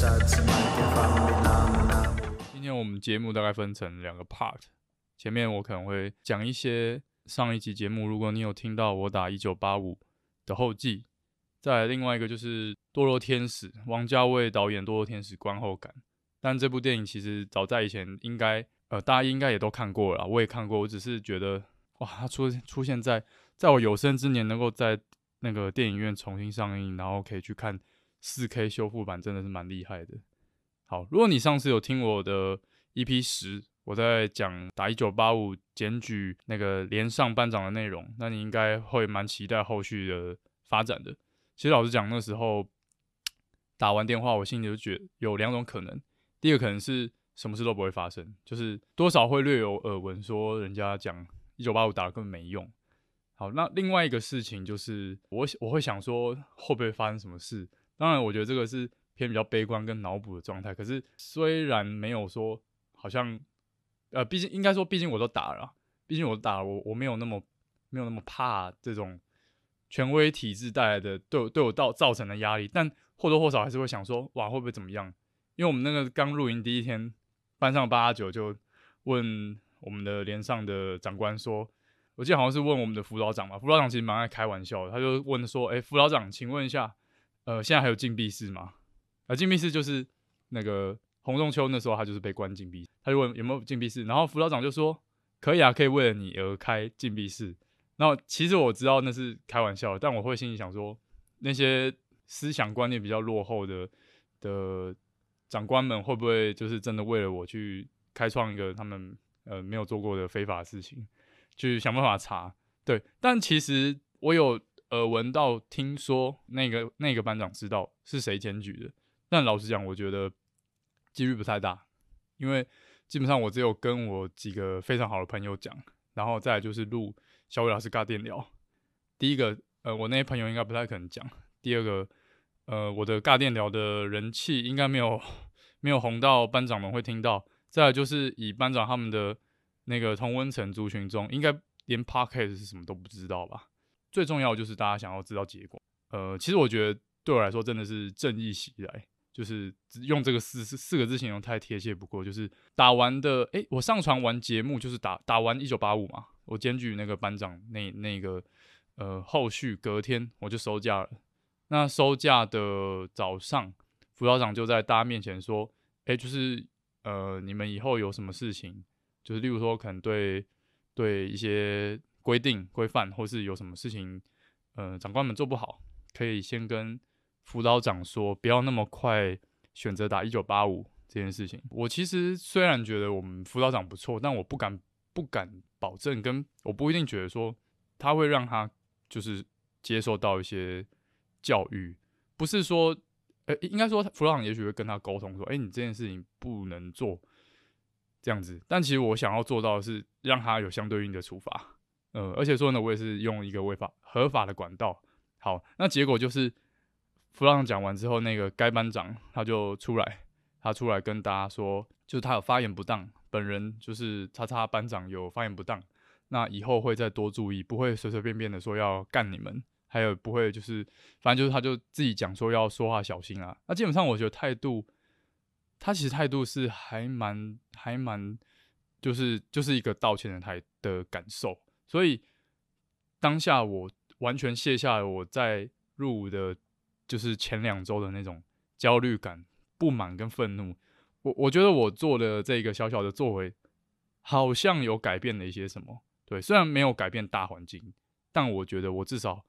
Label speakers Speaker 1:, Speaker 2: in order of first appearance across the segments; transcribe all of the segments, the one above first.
Speaker 1: 今天我们节目大概分成两个 part，前面我可能会讲一些上一集节目，如果你有听到我打一九八五的后记，再来另外一个就是《堕落天使》，王家卫导演《堕落天使》观后感。但这部电影其实早在以前应该呃大家应该也都看过了，我也看过，我只是觉得哇，它出出现在在我有生之年能够在那个电影院重新上映，然后可以去看四 K 修复版，真的是蛮厉害的。好，如果你上次有听我的 EP 十，我在讲打一九八五检举那个连上班长的内容，那你应该会蛮期待后续的发展的。其实老实讲，那时候打完电话，我心里就觉有两种可能。第一个可能是什么事都不会发生，就是多少会略有耳闻，说人家讲一九八五打的根本没用。好，那另外一个事情就是我我会想说会不会发生什么事？当然，我觉得这个是偏比较悲观跟脑补的状态。可是虽然没有说好像，呃，毕竟应该说，毕竟我都打了，毕竟我打，我我没有那么没有那么怕这种权威体制带来的对对我造造成的压力，但或多或少还是会想说，哇，会不会怎么样？因为我们那个刚入营第一天，班上八九就问我们的连上的长官说，我记得好像是问我们的辅导长嘛，辅导长其实蛮爱开玩笑的，他就问说，哎，辅导长，请问一下，呃，现在还有禁闭室吗？啊，禁闭室就是那个洪仲秋那时候他就是被关禁闭，他就问有没有禁闭室，然后辅导长就说，可以啊，可以为了你而开禁闭室。然后其实我知道那是开玩笑，但我会心里想说，那些思想观念比较落后的的。长官们会不会就是真的为了我去开创一个他们呃没有做过的非法事情，去想办法查？对，但其实我有耳闻到，听说那个那个班长知道是谁检举的，但老实讲，我觉得几率不太大，因为基本上我只有跟我几个非常好的朋友讲，然后再就是录小伟老师尬电聊。第一个，呃，我那些朋友应该不太可能讲；第二个。呃，我的尬电聊的人气应该没有没有红到班长们会听到。再就是以班长他们的那个同温层族群中，应该连 podcast 是什么都不知道吧？最重要就是大家想要知道结果。呃，其实我觉得对我来说真的是正义袭来，就是用这个四四四个字形容太贴切不过。就是打完的，诶，我上传完节目就是打打完一九八五嘛，我检举那个班长那那个呃，后续隔天我就收假了。那收假的早上，辅导长就在大家面前说：“哎，就是呃，你们以后有什么事情，就是例如说可能对对一些规定规范，或是有什么事情，呃，长官们做不好，可以先跟辅导长说，不要那么快选择打一九八五这件事情。我其实虽然觉得我们辅导长不错，但我不敢不敢保证，跟我不一定觉得说他会让他就是接受到一些。”教育不是说，呃，应该说辅导长也许会跟他沟通说，哎，你这件事情不能做这样子。但其实我想要做到的是让他有相对应的处罚，呃，而且说呢，我也是用一个违法合法的管道。好，那结果就是弗朗讲完之后，那个该班长他就出来，他出来跟大家说，就是他有发言不当，本人就是叉叉班长有发言不当，那以后会再多注意，不会随随便便的说要干你们。还有不会就是，反正就是他就自己讲说要说话小心啊。那基本上我觉得态度，他其实态度是还蛮还蛮，就是就是一个道歉的态的感受。所以当下我完全卸下了我在入伍的，就是前两周的那种焦虑感、不满跟愤怒。我我觉得我做的这个小小的作为，好像有改变了一些什么。对，虽然没有改变大环境，但我觉得我至少。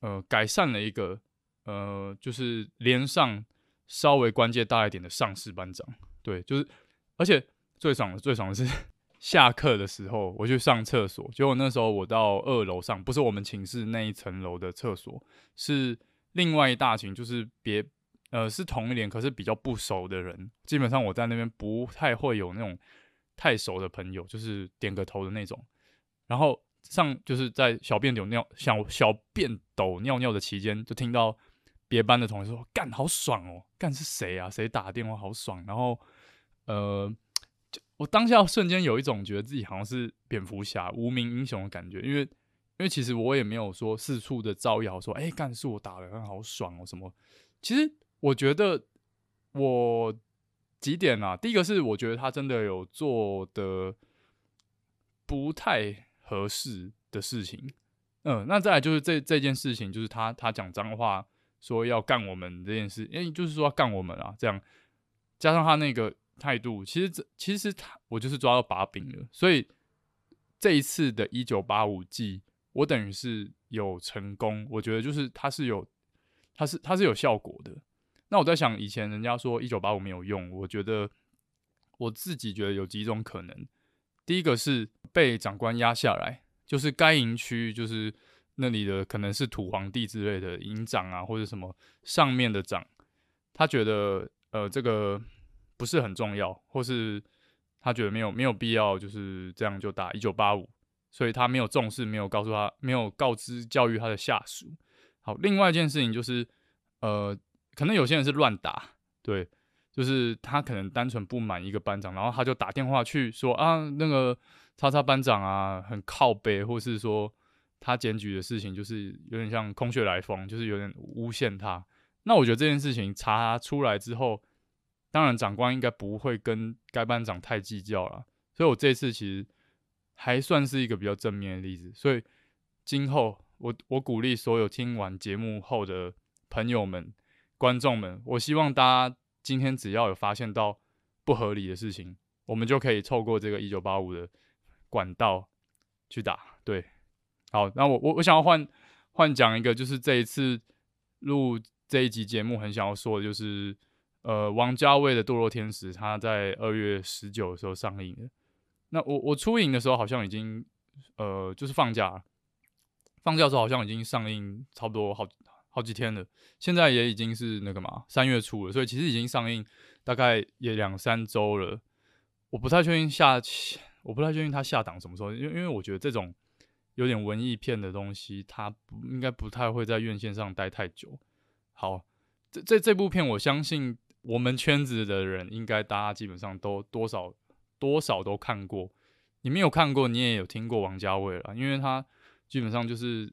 Speaker 1: 呃，改善了一个，呃，就是连上稍微关键大一点的上士班长，对，就是，而且最爽的最爽的是下课的时候我去上厕所，结果那时候我到二楼上，不是我们寝室那一层楼的厕所，是另外一大群，就是别，呃，是同一年，可是比较不熟的人，基本上我在那边不太会有那种太熟的朋友，就是点个头的那种，然后。上就是在小便斗尿小小便斗尿尿的期间，就听到别班的同学说：“干好爽哦，干是谁啊？谁打电话好爽？”然后，呃，我当下瞬间有一种觉得自己好像是蝙蝠侠无名英雄的感觉，因为因为其实我也没有说四处的招摇说：“哎，干是我打的，好爽哦什么。”其实我觉得我几点啊？第一个是我觉得他真的有做的不太合适的事情，嗯，那再来就是这这件事情，就是他他讲脏话，说要干我们这件事，因为就是说要干我们啊，这样加上他那个态度，其实这其实他我就是抓到把柄了，所以这一次的一九八五季，我等于是有成功，我觉得就是他是有，他是他是有效果的。那我在想，以前人家说一九八五没有用，我觉得我自己觉得有几种可能。第一个是被长官压下来，就是该营区，就是那里的可能是土皇帝之类的营长啊，或者什么上面的长，他觉得呃这个不是很重要，或是他觉得没有没有必要，就是这样就打一九八五，所以他没有重视，没有告诉他，没有告知教育他的下属。好，另外一件事情就是呃。可能有些人是乱打，对，就是他可能单纯不满一个班长，然后他就打电话去说啊，那个叉叉班长啊，很靠背，或是说他检举的事情就是有点像空穴来风，就是有点诬陷他。那我觉得这件事情查出来之后，当然长官应该不会跟该班长太计较了。所以我这次其实还算是一个比较正面的例子。所以今后我我鼓励所有听完节目后的朋友们。观众们，我希望大家今天只要有发现到不合理的事情，我们就可以透过这个一九八五的管道去打。对，好，那我我我想要换换讲一个，就是这一次录这一集节目很想要说的，就是呃，王家卫的《堕落天使》，他在二月十九的时候上映的。那我我出影的时候好像已经呃，就是放假，放假的时候好像已经上映差不多好。好几天了，现在也已经是那个嘛三月初了，所以其实已经上映大概也两三周了。我不太确定下，我不太确定他下档什么时候，因为因为我觉得这种有点文艺片的东西，它不应该不太会在院线上待太久。好，这这这部片，我相信我们圈子的人应该大家基本上都多少多少都看过。你没有看过，你也有听过王家卫了，因为他基本上就是。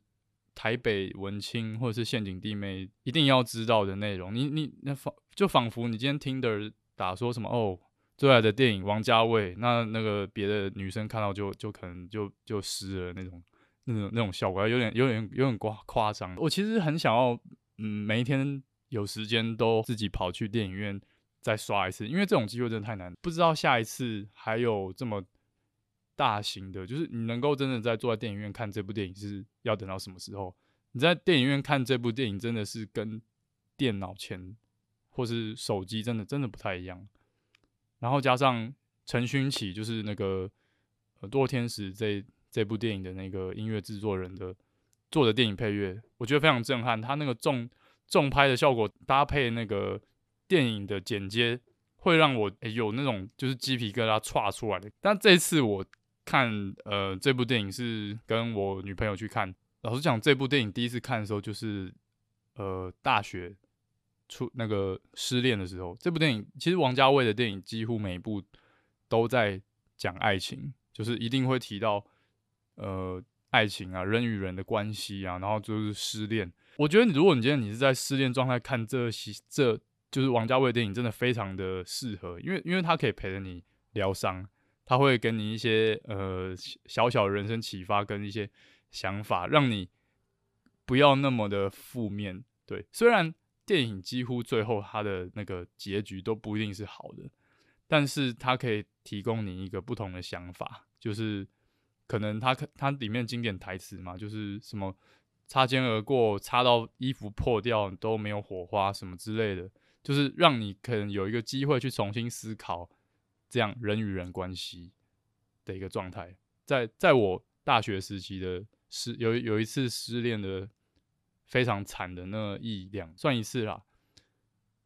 Speaker 1: 台北文青或者是陷阱弟妹一定要知道的内容，你你那仿就仿佛你今天听的打说什么哦，最爱的电影王家卫，那那个别的女生看到就就可能就就湿了那种那种那种效果，有点有点有点夸夸张。我其实很想要，嗯，每一天有时间都自己跑去电影院再刷一次，因为这种机会真的太难，不知道下一次还有这么。大型的，就是你能够真的在坐在电影院看这部电影，是要等到什么时候？你在电影院看这部电影，真的是跟电脑前或是手机真的真的不太一样。然后加上陈勋奇，就是那个《堕天使》这这部电影的那个音乐制作人的做的电影配乐，我觉得非常震撼。他那个重重拍的效果，搭配那个电影的剪接，会让我有那种就是鸡皮疙瘩歘出来的。但这次我。看，呃，这部电影是跟我女朋友去看。老实讲，这部电影第一次看的时候，就是呃大学出那个失恋的时候。这部电影其实王家卫的电影几乎每一部都在讲爱情，就是一定会提到呃爱情啊，人与人的关系啊，然后就是失恋。我觉得，如果你今天你是在失恋状态看这些，这就是王家卫电影，真的非常的适合，因为因为他可以陪着你疗伤。他会给你一些呃小小的人生启发跟一些想法，让你不要那么的负面。对，虽然电影几乎最后它的那个结局都不一定是好的，但是它可以提供你一个不同的想法，就是可能它可它里面经典台词嘛，就是什么擦肩而过，擦到衣服破掉都没有火花什么之类的，就是让你可能有一个机会去重新思考。这样人与人关系的一个状态，在在我大学时期的失有有一次失恋的非常惨的那一两算一次啦，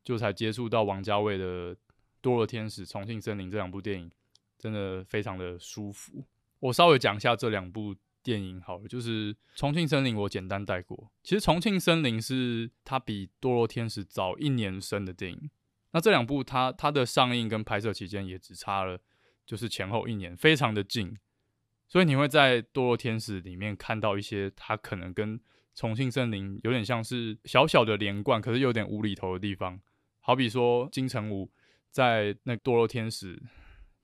Speaker 1: 就才接触到王家卫的《堕落天使》《重庆森林》这两部电影，真的非常的舒服。我稍微讲一下这两部电影好了，就是《重庆森林》我简单带过。其实《重庆森林》是它比《堕落天使》早一年生的电影。那这两部它它的上映跟拍摄期间也只差了，就是前后一年，非常的近，所以你会在《堕落天使》里面看到一些它可能跟《重庆森林》有点像是小小的连贯，可是有点无厘头的地方。好比说金城武在那堕落天使，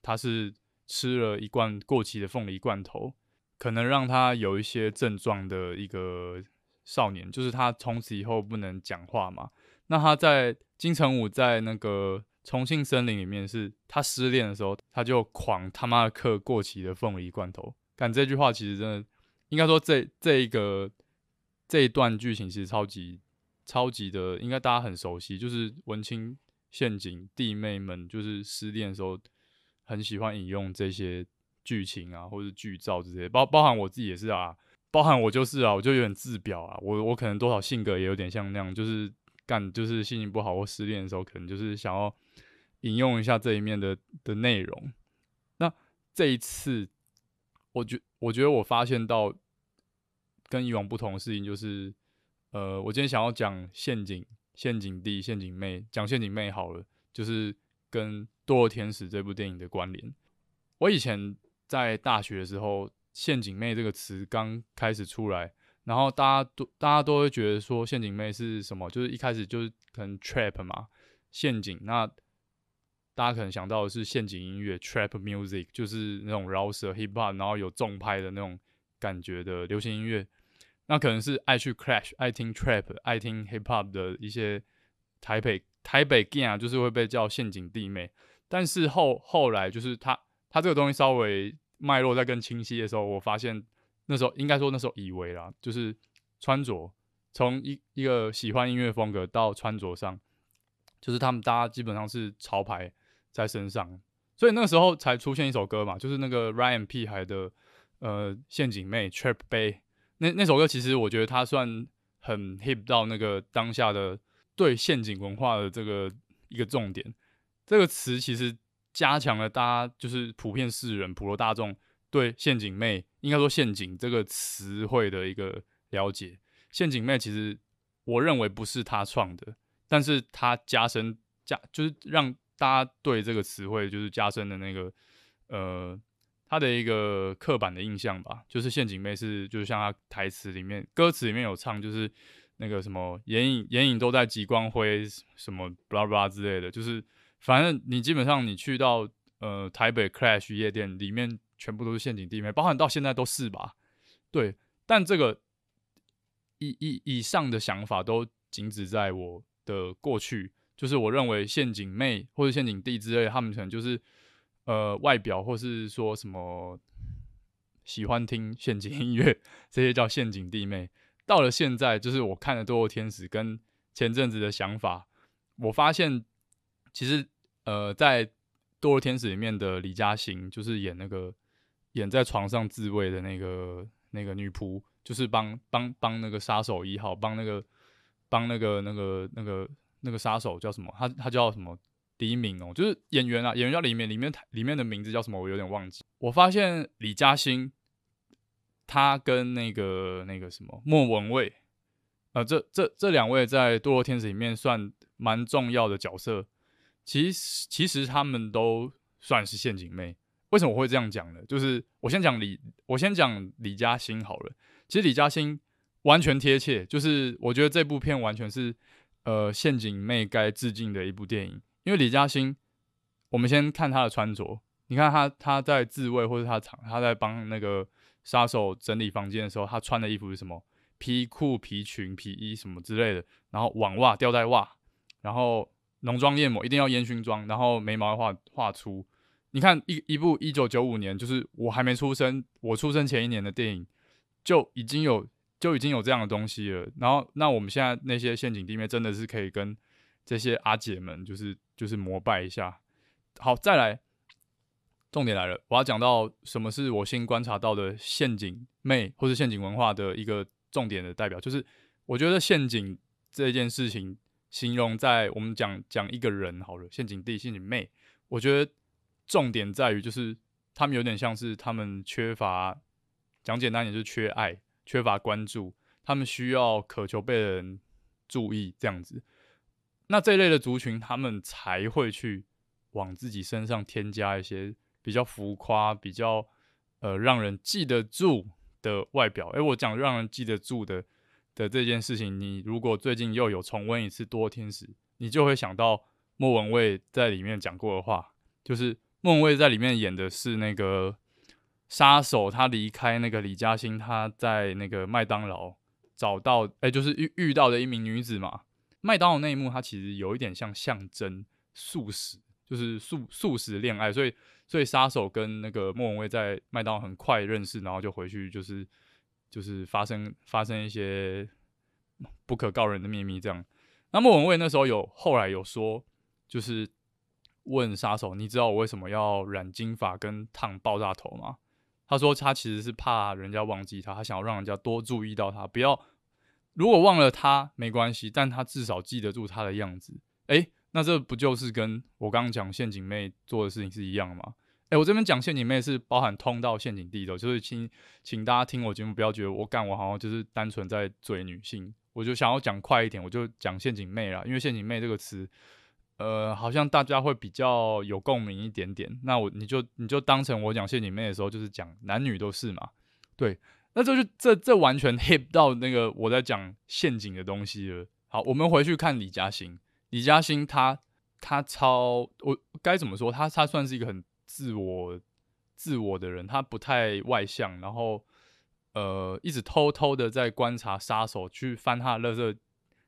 Speaker 1: 他是吃了一罐过期的凤梨罐头，可能让他有一些症状的一个少年，就是他从此以后不能讲话嘛。那他在金城武在那个重庆森林里面，是他失恋的时候，他就狂他妈的嗑过期的凤梨罐头。感这句话其实真的，应该说这这一个这一段剧情其实超级超级的，应该大家很熟悉，就是文青陷阱弟妹们就是失恋的时候很喜欢引用这些剧情啊，或者剧照这些，包包含我自己也是啊，包含我就是啊，我就有点自表啊，我我可能多少性格也有点像那样，就是干就是心情不好或失恋的时候，可能就是想要引用一下这一面的的内容。那这一次。我觉我觉得我发现到跟以往不同的事情，就是，呃，我今天想要讲陷阱、陷阱弟、陷阱妹，讲陷阱妹好了，就是跟《堕落天使》这部电影的关联。我以前在大学的时候，“陷阱妹”这个词刚开始出来，然后大家都大家都会觉得说，陷阱妹是什么？就是一开始就是可能 trap 嘛，陷阱那。大家可能想到的是陷阱音乐 （trap music），就是那种饶舌 hip hop，然后有重拍的那种感觉的流行音乐。那可能是爱去 crash、爱听 trap、爱听 hip hop 的一些台北台北 gang 啊，就是会被叫陷阱弟妹。但是后后来就是他他这个东西稍微脉络在更清晰的时候，我发现那时候应该说那时候以为啦，就是穿着从一一个喜欢音乐风格到穿着上，就是他们大家基本上是潮牌。在身上，所以那个时候才出现一首歌嘛，就是那个 Ryan P 孩的呃陷阱妹 Trap Bay 那那首歌，其实我觉得它算很 hip 到那个当下的对陷阱文化的这个一个重点。这个词其实加强了大家就是普遍世人普罗大众对陷阱妹应该说陷阱这个词汇的一个了解。陷阱妹其实我认为不是他创的，但是他加深加就是让。大家对这个词汇就是加深的那个，呃，他的一个刻板的印象吧，就是陷阱妹是，就是像他台词里面歌词里面有唱，就是那个什么眼影眼影都在极光灰什么巴拉巴拉之类的，就是反正你基本上你去到呃台北 Crash 夜店里面，全部都是陷阱弟妹，包含到现在都是吧？对，但这个以以以上的想法都仅止在我的过去。就是我认为陷阱妹或者陷阱弟之类，他们可能就是呃外表或是说什么喜欢听陷阱音乐，这些叫陷阱弟妹。到了现在，就是我看了《堕落天使》跟前阵子的想法，我发现其实呃在《堕落天使》里面的李嘉欣，就是演那个演在床上自慰的那个那个女仆，就是帮帮帮那个杀手一号，帮那个帮那个那个那个。那个杀手叫什么？他他叫什么？第一名哦，就是演员啊，演员叫里面里面里面的名字叫什么？我有点忘记。我发现李嘉欣，他跟那个那个什么莫文蔚，呃，这这这两位在《堕落天使》里面算蛮重要的角色。其实其实他们都算是陷阱妹。为什么我会这样讲呢？就是我先讲李，我先讲李嘉欣好了。其实李嘉欣完全贴切，就是我觉得这部片完全是。呃，陷阱妹该致敬的一部电影，因为李嘉欣，我们先看她的穿着，你看她她在自慰或者她场她在帮那个杀手整理房间的时候，她穿的衣服是什么？皮裤、皮裙、皮衣什么之类的，然后网袜、吊带袜，然后浓妆艳抹，一定要烟熏妆，然后眉毛要画画粗。你看一一部一九九五年，就是我还没出生，我出生前一年的电影，就已经有。就已经有这样的东西了，然后那我们现在那些陷阱地面真的是可以跟这些阿姐们就是就是膜拜一下。好，再来，重点来了，我要讲到什么是我新观察到的陷阱妹或是陷阱文化的一个重点的代表，就是我觉得陷阱这件事情形容在我们讲讲一个人好了，陷阱弟、陷阱妹，我觉得重点在于就是他们有点像是他们缺乏，讲简单点就是缺爱。缺乏关注，他们需要渴求被人注意，这样子。那这一类的族群，他们才会去往自己身上添加一些比较浮夸、比较呃让人记得住的外表。诶，我讲让人记得住的的这件事情，你如果最近又有重温一次《多天使》，你就会想到莫文蔚在里面讲过的话，就是莫文蔚在里面演的是那个杀手，他离开那个李嘉欣，他在那个麦当劳找到，哎，就是遇遇到的一名女子嘛。麦当劳那一幕，它其实有一点像象征素食，就是素素食恋爱，所以所以杀手跟那个莫文蔚在麦当劳很快认识，然后就回去就是就是发生发生一些不可告人的秘密这样。那莫文蔚那时候有后来有说，就是问杀手，你知道我为什么要染金发跟烫爆炸头吗？他说他其实是怕人家忘记他，他想要让人家多注意到他，不要。如果忘了他没关系，但他至少记得住他的样子。诶，那这不就是跟我刚刚讲陷阱妹做的事情是一样吗？诶，我这边讲陷阱妹是包含通道陷阱地的，就是请请大家听我节目，不要觉得我干我好像就是单纯在追女性，我就想要讲快一点，我就讲陷阱妹啦，因为陷阱妹这个词，呃，好像大家会比较有共鸣一点点。那我你就你就当成我讲陷阱妹的时候，就是讲男女都是嘛，对。那这就这这完全 hit 到那个我在讲陷阱的东西了。好，我们回去看李嘉欣。李嘉欣她她超我该怎么说？她她算是一个很自我自我的人，他不太外向，然后呃一直偷偷的在观察杀手，去翻他的垃圾，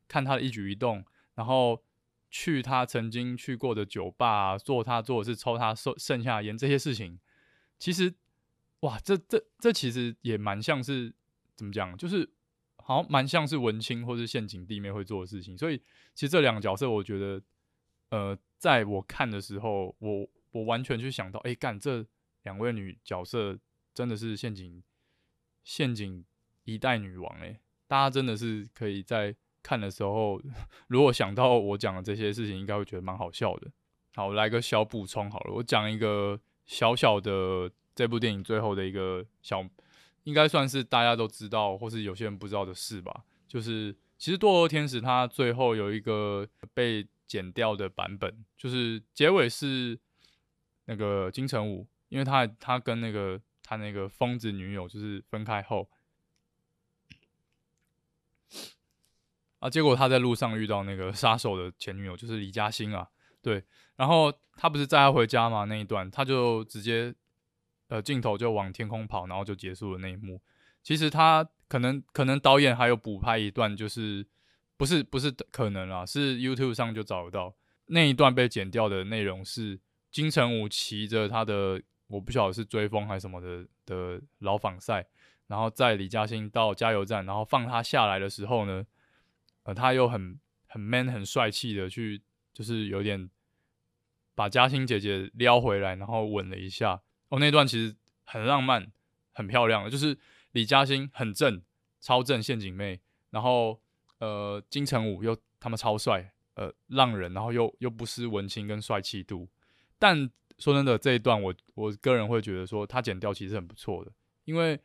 Speaker 1: 看他的一举一动，然后去他曾经去过的酒吧，做他做的是抽他剩剩下烟这些事情，其实。哇，这这这其实也蛮像是怎么讲，就是好像蛮像是文青或是陷阱弟妹会做的事情。所以其实这两个角色，我觉得，呃，在我看的时候，我我完全去想到，哎，干这两位女角色真的是陷阱陷阱一代女王哎，大家真的是可以在看的时候，如果想到我讲的这些事情，应该会觉得蛮好笑的。好，来个小补充好了，我讲一个小小的。这部电影最后的一个小，应该算是大家都知道，或是有些人不知道的事吧。就是其实《堕落天使》它最后有一个被剪掉的版本，就是结尾是那个金城武，因为他他跟那个他那个疯子女友就是分开后，啊，结果他在路上遇到那个杀手的前女友，就是李嘉欣啊，对，然后他不是载他回家嘛，那一段他就直接。呃，镜头就往天空跑，然后就结束了那一幕。其实他可能可能导演还有补拍一段，就是不是不是可能啊，是 YouTube 上就找得到那一段被剪掉的内容是金城武骑着他的我不晓得是追风还是什么的的老仿赛，然后在李嘉欣到加油站，然后放他下来的时候呢，呃，他又很很 man 很帅气的去，就是有点把嘉欣姐姐撩回来，然后吻了一下。哦，那段其实很浪漫、很漂亮，就是李嘉欣很正、超正陷阱妹，然后呃金城武又他们超帅，呃浪人，然后又又不失文青跟帅气度。但说真的，这一段我我个人会觉得说他剪掉其实很不错的，因为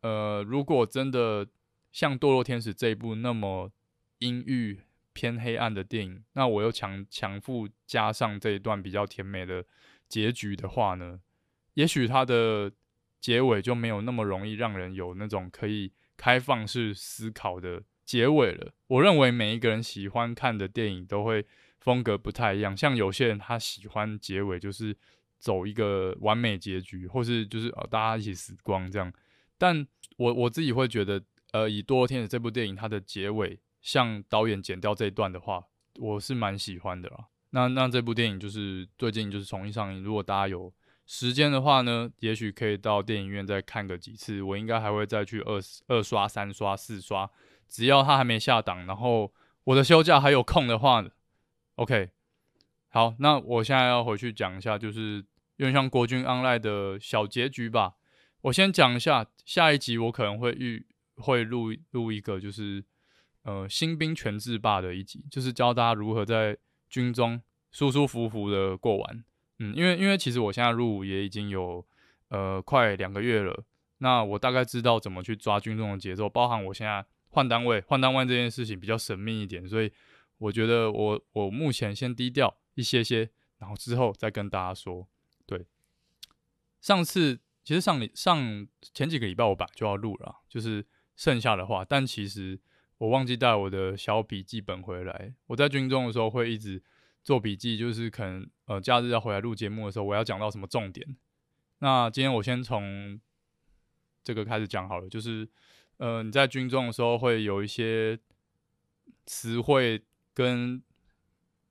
Speaker 1: 呃如果真的像《堕落天使》这一部那么阴郁偏黑暗的电影，那我又强强附加上这一段比较甜美的结局的话呢？也许它的结尾就没有那么容易让人有那种可以开放式思考的结尾了。我认为每一个人喜欢看的电影都会风格不太一样，像有些人他喜欢结尾就是走一个完美结局，或是就是呃大家一起死光这样。但我我自己会觉得，呃，以《多天的这部电影它的结尾像导演剪掉这一段的话，我是蛮喜欢的啦。那那这部电影就是最近就是重新上映，如果大家有。时间的话呢，也许可以到电影院再看个几次。我应该还会再去二二刷、三刷、四刷，只要它还没下档，然后我的休假还有空的话，OK。好，那我现在要回去讲一下，就是有点像国军 online 的小结局吧。我先讲一下，下一集我可能会预会录录一个，就是呃新兵全制霸的一集，就是教大家如何在军中舒舒服服的过完。嗯，因为因为其实我现在入伍也已经有呃快两个月了，那我大概知道怎么去抓军中的节奏，包含我现在换单位换单位这件事情比较神秘一点，所以我觉得我我目前先低调一些些，然后之后再跟大家说。对，上次其实上礼上前几个礼拜我本来就要录了，就是剩下的话，但其实我忘记带我的小笔记本回来，我在军中的时候会一直。做笔记，就是可能呃假日要回来录节目的时候，我要讲到什么重点。那今天我先从这个开始讲好了，就是呃你在军中的时候会有一些词汇跟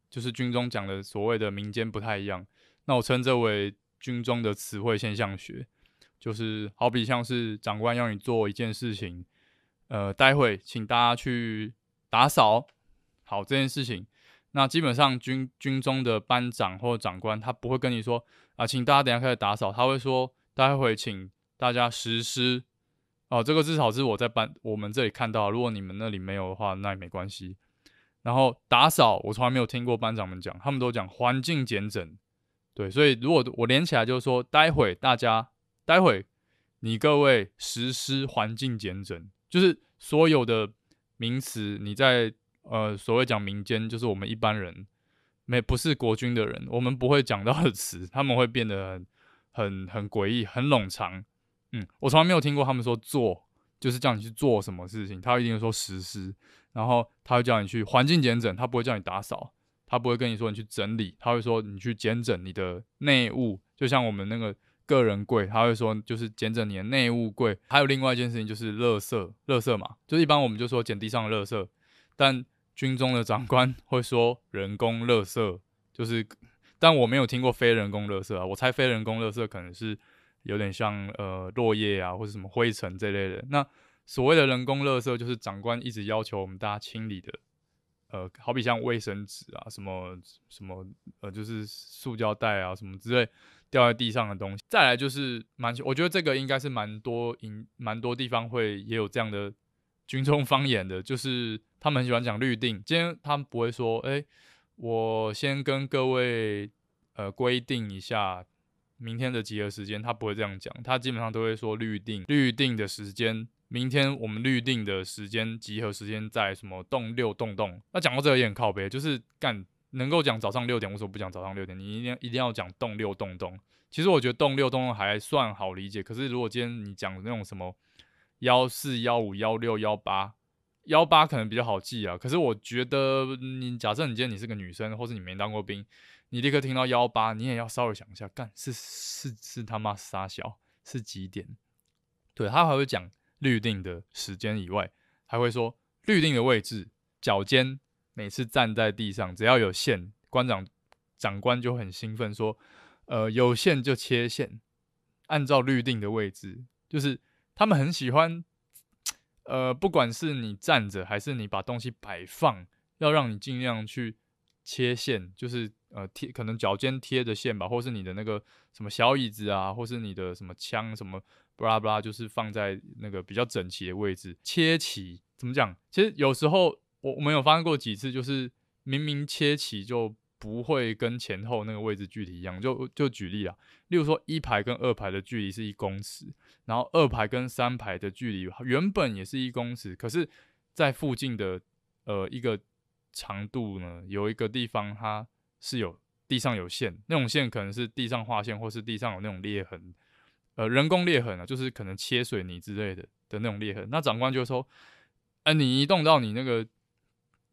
Speaker 1: 就是军中讲的所谓的民间不太一样，那我称这为军中的词汇现象学，就是好比像是长官要你做一件事情，呃待会请大家去打扫好这件事情。那基本上军军中的班长或长官，他不会跟你说啊，请大家等下开始打扫，他会说待会请大家实施。哦，这个至少是我在班我们这里看到，如果你们那里没有的话，那也没关系。然后打扫，我从来没有听过班长们讲，他们都讲环境简整。对，所以如果我连起来就是说，待会大家，待会你各位实施环境简整，就是所有的名词你在。呃，所谓讲民间，就是我们一般人没不是国军的人，我们不会讲到的词，他们会变得很很很诡异，很冗长。嗯，我从来没有听过他们说做，就是叫你去做什么事情，他一定说实施，然后他会叫你去环境检整，他不会叫你打扫，他不会跟你说你去整理，他会说你去检整你的内务，就像我们那个个人柜，他会说就是检整你的内务柜。还有另外一件事情就是垃圾，垃圾嘛，就一般我们就说捡地上的垃圾，但军中的长官 会说人工垃圾，就是，但我没有听过非人工垃圾啊。我猜非人工垃圾可能是有点像呃落叶啊，或者什么灰尘这类的。那所谓的人工垃圾，就是长官一直要求我们大家清理的，呃，好比像卫生纸啊，什么什么呃，就是塑胶袋啊，什么之类掉在地上的东西。再来就是蛮，我觉得这个应该是蛮多，应蛮多地方会也有这样的。军中方言的，就是他们很喜欢讲绿定。今天他们不会说，哎，我先跟各位呃规定一下明天的集合时间，他不会这样讲。他基本上都会说预定，预定的时间，明天我们预定的时间集合时间在什么洞六洞洞。那讲到这个也很靠背，就是干能够讲早上六点，为什么不讲早上六点？你一定一定要讲洞六洞洞。其实我觉得洞六洞洞还算好理解，可是如果今天你讲那种什么。幺四幺五幺六幺八幺八可能比较好记啊，可是我觉得你假设你今天你是个女生，或是你没当过兵，你立刻听到幺八，你也要稍微想一下，干是是是他妈傻小是几点？对他还会讲律定的时间以外，还会说律定的位置，脚尖每次站在地上，只要有线，官长长官就很兴奋说，呃有线就切线，按照律定的位置，就是。他们很喜欢，呃，不管是你站着还是你把东西摆放，要让你尽量去切线，就是呃贴可能脚尖贴着线吧，或是你的那个什么小椅子啊，或是你的什么枪什么布拉布拉，就是放在那个比较整齐的位置，切齐。怎么讲？其实有时候我我们有发生过几次，就是明明切齐就。不会跟前后那个位置距离一样，就就举例啊，例如说一排跟二排的距离是一公尺，然后二排跟三排的距离原本也是一公尺，可是，在附近的呃一个长度呢，有一个地方它是有地上有线，那种线可能是地上划线，或是地上有那种裂痕，呃，人工裂痕啊，就是可能切水泥之类的的那种裂痕。那长官就说，哎，你移动到你那个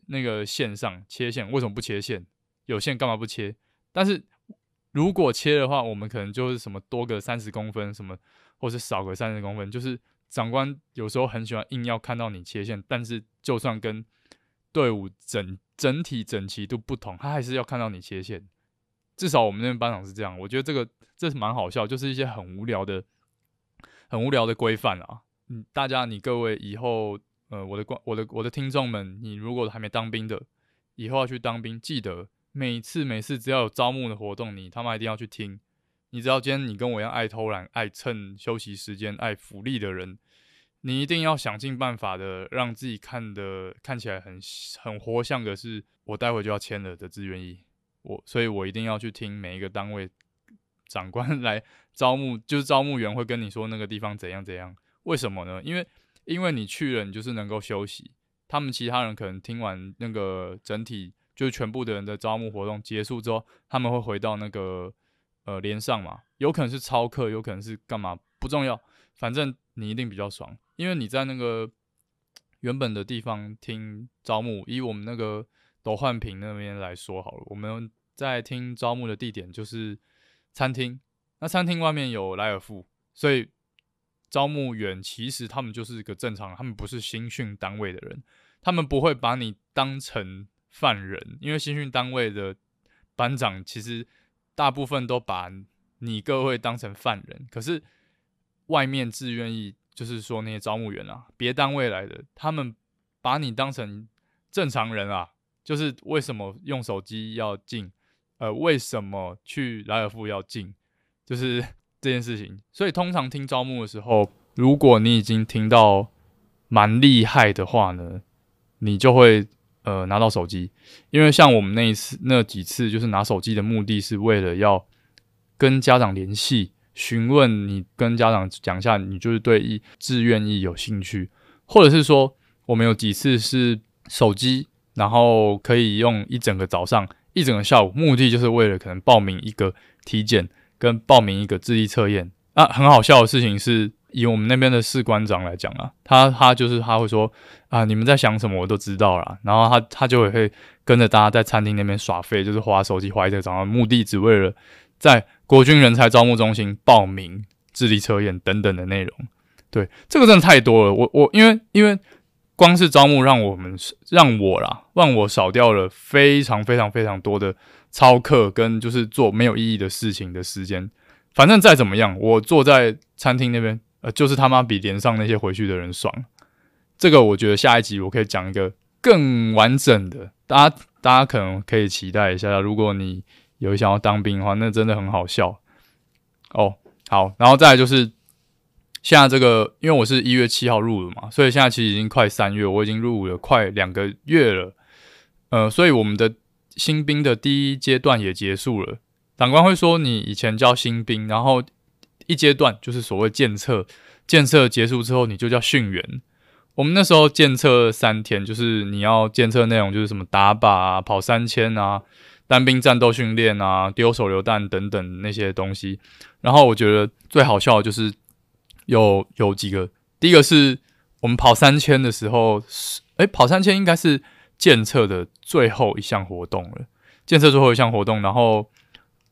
Speaker 1: 那个线上切线，为什么不切线？有线干嘛不切？但是如果切的话，我们可能就是什么多个三十公分，什么或是少个三十公分，就是长官有时候很喜欢硬要看到你切线，但是就算跟队伍整整体整齐度不同，他还是要看到你切线。至少我们那边班长是这样，我觉得这个这是蛮好笑，就是一些很无聊的、很无聊的规范啊。嗯，大家你各位以后呃，我的观我的我的听众们，你如果还没当兵的，以后要去当兵，记得。每次每次只要有招募的活动，你他妈一定要去听。你知道今天你跟我一样爱偷懒、爱趁休息时间、爱福利的人，你一定要想尽办法的让自己看的看起来很很活像的是我待会就要签了的志愿役。我所以，我一定要去听每一个单位长官 来招募，就是招募员会跟你说那个地方怎样怎样。为什么呢？因为因为你去了，你就是能够休息。他们其他人可能听完那个整体。就是全部的人的招募活动结束之后，他们会回到那个呃连上嘛，有可能是超课，有可能是干嘛，不重要，反正你一定比较爽，因为你在那个原本的地方听招募，以我们那个斗焕平那边来说好了，我们在听招募的地点就是餐厅，那餐厅外面有莱尔富，所以招募员其实他们就是一个正常，他们不是新训单位的人，他们不会把你当成犯人，因为新训单位的班长其实大部分都把你各位当成犯人，可是外面自愿意。就是说那些招募员啊，别单位来的，他们把你当成正常人啊。就是为什么用手机要进，呃，为什么去莱尔富要进，就是这件事情。所以通常听招募的时候，如果你已经听到蛮厉害的话呢，你就会呃拿到手机，因为像我们那一次那几次，就是拿手机的目的是为了要跟家长联系。询问你跟家长讲一下，你就是对意志愿意有兴趣，或者是说我们有几次是手机，然后可以用一整个早上、一整个下午，目的就是为了可能报名一个体检跟报名一个智力测验。啊，很好笑的事情是，以我们那边的士官长来讲啊，他他就是他会说啊，你们在想什么我都知道了，然后他他就会跟着大家在餐厅那边耍废，就是划手机划一个早上，目的只为了在。国军人才招募中心报名智力测验等等的内容，对这个真的太多了。我我因为因为光是招募让我们让我啦让我少掉了非常非常非常多的操课跟就是做没有意义的事情的时间。反正再怎么样，我坐在餐厅那边，呃，就是他妈比连上那些回去的人爽。这个我觉得下一集我可以讲一个更完整的，大家大家可能可以期待一下。如果你有想要当兵的话，那真的很好笑哦。好，然后再来就是现在这个，因为我是一月七号入伍嘛，所以现在其实已经快三月，我已经入伍了快两个月了。呃，所以我们的新兵的第一阶段也结束了。长官会说，你以前叫新兵，然后一阶段就是所谓检测，检测结束之后你就叫训员。我们那时候检测三天，就是你要检测内容就是什么打靶啊、跑三千啊。单兵战斗训练啊，丢手榴弹等等那些东西。然后我觉得最好笑的就是有有几个，第一个是我们跑三千的时候，是诶跑三千应该是检测的最后一项活动了。检测最后一项活动，然后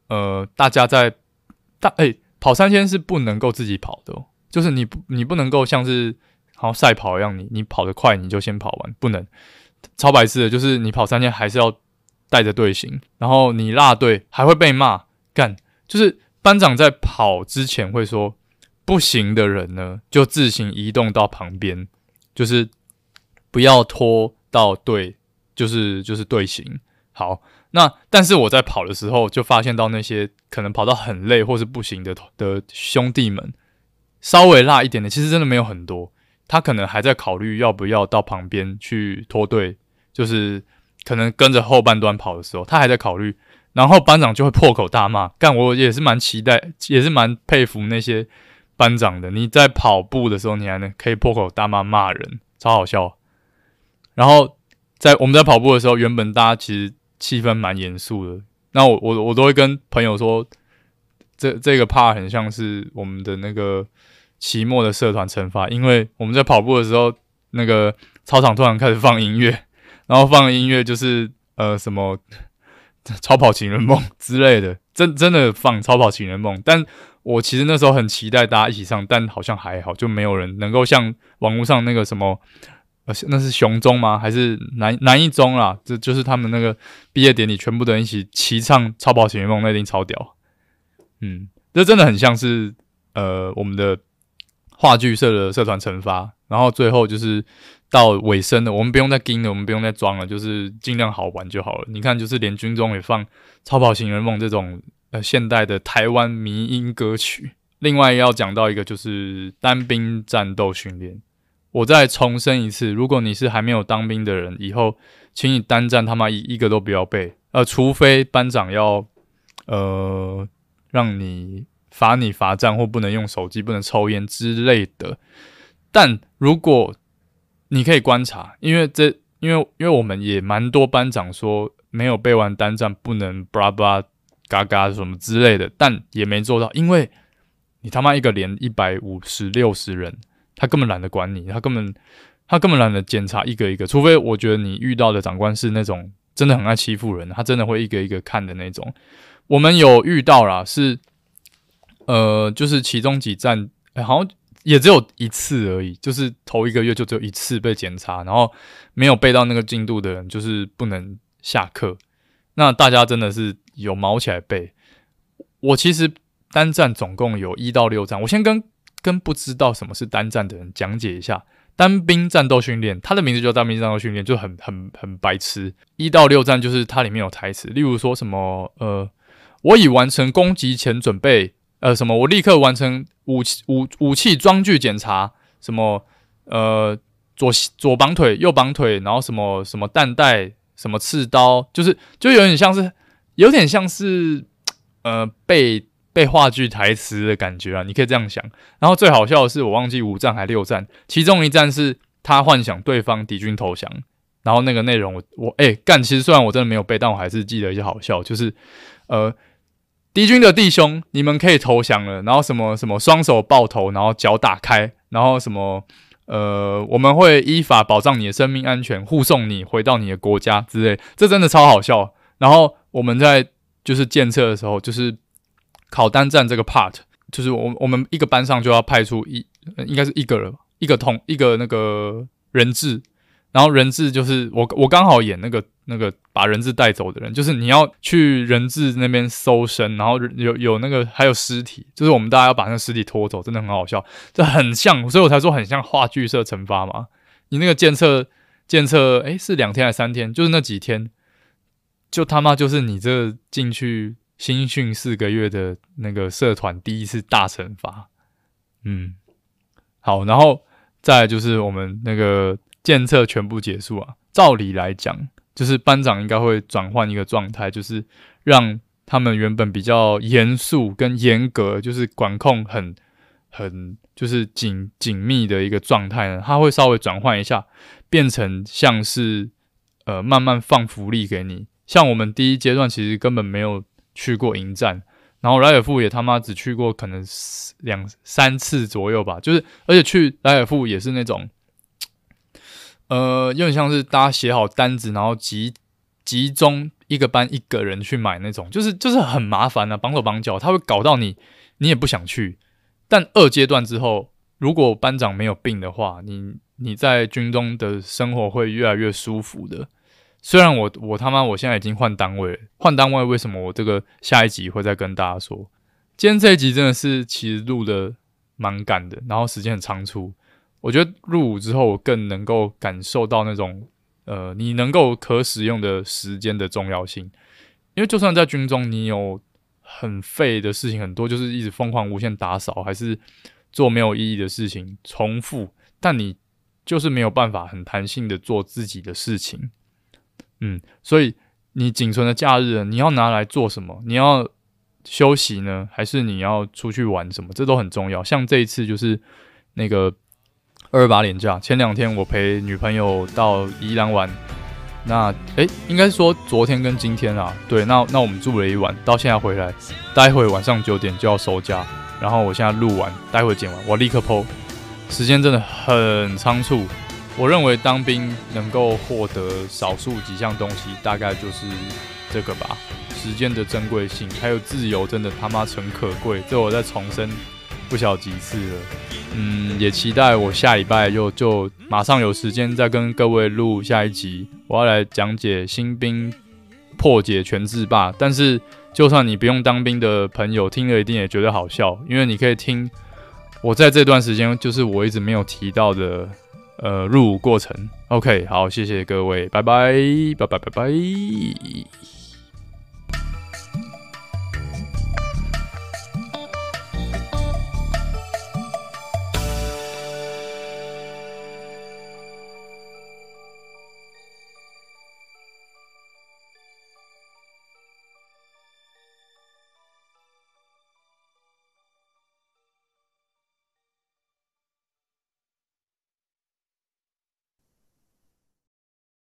Speaker 1: 呃，大家在大诶跑三千是不能够自己跑的，就是你不你不能够像是好像赛跑一样，你你跑得快你就先跑完，不能超白痴的，就是你跑三千还是要。带着队形，然后你落队还会被骂，干就是班长在跑之前会说，不行的人呢就自行移动到旁边，就是不要拖到队，就是就是队形。好，那但是我在跑的时候就发现到那些可能跑到很累或是不行的的兄弟们，稍微落一点点，其实真的没有很多，他可能还在考虑要不要到旁边去拖队，就是。可能跟着后半段跑的时候，他还在考虑，然后班长就会破口大骂。干，我也是蛮期待，也是蛮佩服那些班长的。你在跑步的时候，你还能可以破口大骂骂人，超好笑。然后在我们在跑步的时候，原本大家其实气氛蛮严肃的。那我我我都会跟朋友说，这这个怕很像是我们的那个期末的社团惩罚，因为我们在跑步的时候，那个操场突然开始放音乐。然后放音乐就是呃什么 超跑情人梦 之类的，真真的放超跑情人梦。但我其实那时候很期待大家一起唱，但好像还好，就没有人能够像网络上那个什么呃那是雄中吗？还是南南一中啦？这就是他们那个毕业典礼，全部的人一起齐唱超跑情人梦，那一定超屌。嗯，这真的很像是呃我们的话剧社的社团惩罚，然后最后就是。到尾声了，我们不用再盯了，我们不用再装了，就是尽量好玩就好了。你看，就是连军中也放《超跑情人梦》这种呃现代的台湾迷音歌曲。另外要讲到一个就是单兵战斗训练，我再重申一次，如果你是还没有当兵的人，以后请你单战他妈一一个都不要背，呃，除非班长要呃让你罚你罚站或不能用手机、不能抽烟之类的。但如果你可以观察，因为这，因为因为我们也蛮多班长说没有背完单站不能巴拉巴拉嘎嘎什么之类的，但也没做到，因为你他妈一个连一百五十六十人，他根本懒得管你，他根本他根本懒得检查一个一个，除非我觉得你遇到的长官是那种真的很爱欺负人，他真的会一个一个看的那种。我们有遇到啦，是呃，就是其中几站，好像也只有一次而已，就是头一个月就只有一次被检查，然后没有背到那个进度的人，就是不能下课。那大家真的是有毛起来背。我其实单站总共有一到六站，我先跟跟不知道什么是单站的人讲解一下。单兵战斗训练，它的名字叫单兵战斗训练，就很很很白痴。一到六站就是它里面有台词，例如说什么呃，我已完成攻击前准备，呃什么我立刻完成武器武武器装具检查，什么呃左左绑腿右绑腿，然后什么什么弹带什么刺刀，就是就有点像是有点像是呃被。背话剧台词的感觉啊，你可以这样想。然后最好笑的是，我忘记五站还六站，其中一站是他幻想对方敌军投降，然后那个内容我我哎干，其实虽然我真的没有背，但我还是记得一些好笑，就是呃敌军的弟兄，你们可以投降了，然后什么什么双手抱头，然后脚打开，然后什么呃我们会依法保障你的生命安全，护送你回到你的国家之类，这真的超好笑。然后我们在就是建设的时候，就是。考单站这个 part，就是我我们一个班上就要派出一，应该是一个人，一个同一个那个人质，然后人质就是我我刚好演那个那个把人质带走的人，就是你要去人质那边搜身，然后有有那个还有尸体，就是我们大家要把那个尸体拖走，真的很好笑，这很像，所以我才说很像话剧社惩罚嘛。你那个监测监测，诶，是两天还是三天？就是那几天，就他妈就是你这进去。新训四个月的那个社团第一次大惩罚，嗯，好，然后再就是我们那个检测全部结束啊。照理来讲，就是班长应该会转换一个状态，就是让他们原本比较严肃跟严格，就是管控很很就是紧紧密的一个状态呢，他会稍微转换一下，变成像是呃慢慢放福利给你。像我们第一阶段其实根本没有。去过营战，然后莱尔富也他妈只去过可能两三次左右吧，就是而且去莱尔富也是那种，呃，有点像是大家写好单子，然后集集中一个班一个人去买那种，就是就是很麻烦啊，绑手绑脚，他会搞到你，你也不想去。但二阶段之后，如果班长没有病的话，你你在军中的生活会越来越舒服的。虽然我我他妈我现在已经换单位，换单位为什么我这个下一集会再跟大家说？今天这一集真的是其实录的蛮赶的，然后时间很仓促。我觉得入伍之后，我更能够感受到那种呃，你能够可使用的时间的重要性。因为就算在军中，你有很废的事情很多，就是一直疯狂无限打扫，还是做没有意义的事情重复，但你就是没有办法很弹性的做自己的事情。嗯，所以你仅存的假日，你要拿来做什么？你要休息呢，还是你要出去玩什么？这都很重要。像这一次就是那个二八年假，前两天我陪女朋友到宜兰玩。那诶，应该说昨天跟今天啊，对，那那我们住了一晚，到现在回来，待会晚上九点就要收家。然后我现在录完，待会剪完，我立刻剖。时间真的很仓促。我认为当兵能够获得少数几项东西，大概就是这个吧。时间的珍贵性，还有自由，真的他妈诚可贵。这我再重申不小几次了。嗯，也期待我下礼拜就就马上有时间再跟各位录下一集。我要来讲解新兵破解全自霸。但是，就算你不用当兵的朋友听了，一定也觉得好笑，因为你可以听我在这段时间，就是我一直没有提到的。呃，入伍过程，OK，好，谢谢各位，拜拜，拜拜，拜拜。